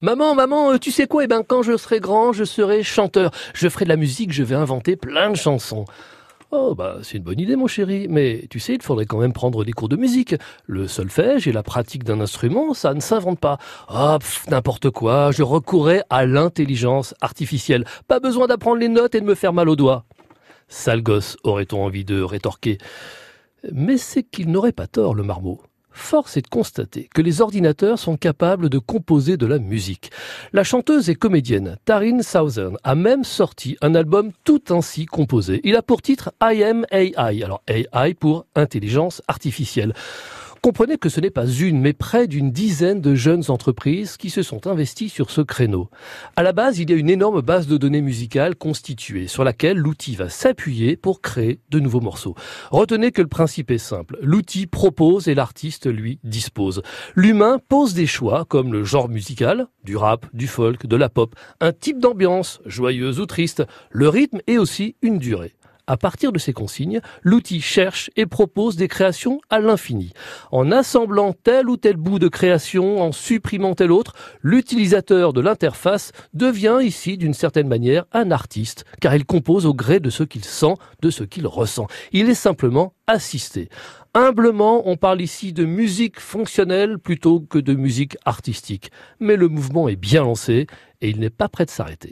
Maman, maman, euh, tu sais quoi? Eh ben, quand je serai grand, je serai chanteur. Je ferai de la musique, je vais inventer plein de chansons. Oh, bah, c'est une bonne idée, mon chéri. Mais tu sais, il faudrait quand même prendre des cours de musique. Le solfège et la pratique d'un instrument, ça ne s'invente pas. Ah, n'importe quoi. Je recourrais à l'intelligence artificielle. Pas besoin d'apprendre les notes et de me faire mal aux doigts. Sale gosse, aurait-on envie de rétorquer. Mais c'est qu'il n'aurait pas tort, le marmot. Force est de constater que les ordinateurs sont capables de composer de la musique. La chanteuse et comédienne Taryn Southern a même sorti un album tout ainsi composé. Il a pour titre I Am AI, alors AI pour intelligence artificielle. Comprenez que ce n'est pas une, mais près d'une dizaine de jeunes entreprises qui se sont investies sur ce créneau. À la base, il y a une énorme base de données musicales constituée, sur laquelle l'outil va s'appuyer pour créer de nouveaux morceaux. Retenez que le principe est simple. L'outil propose et l'artiste, lui, dispose. L'humain pose des choix, comme le genre musical, du rap, du folk, de la pop, un type d'ambiance, joyeuse ou triste, le rythme et aussi une durée. À partir de ces consignes, l'outil cherche et propose des créations à l'infini. En assemblant tel ou tel bout de création, en supprimant tel autre, l'utilisateur de l'interface devient ici d'une certaine manière un artiste, car il compose au gré de ce qu'il sent, de ce qu'il ressent. Il est simplement assisté. Humblement, on parle ici de musique fonctionnelle plutôt que de musique artistique. Mais le mouvement est bien lancé et il n'est pas prêt de s'arrêter.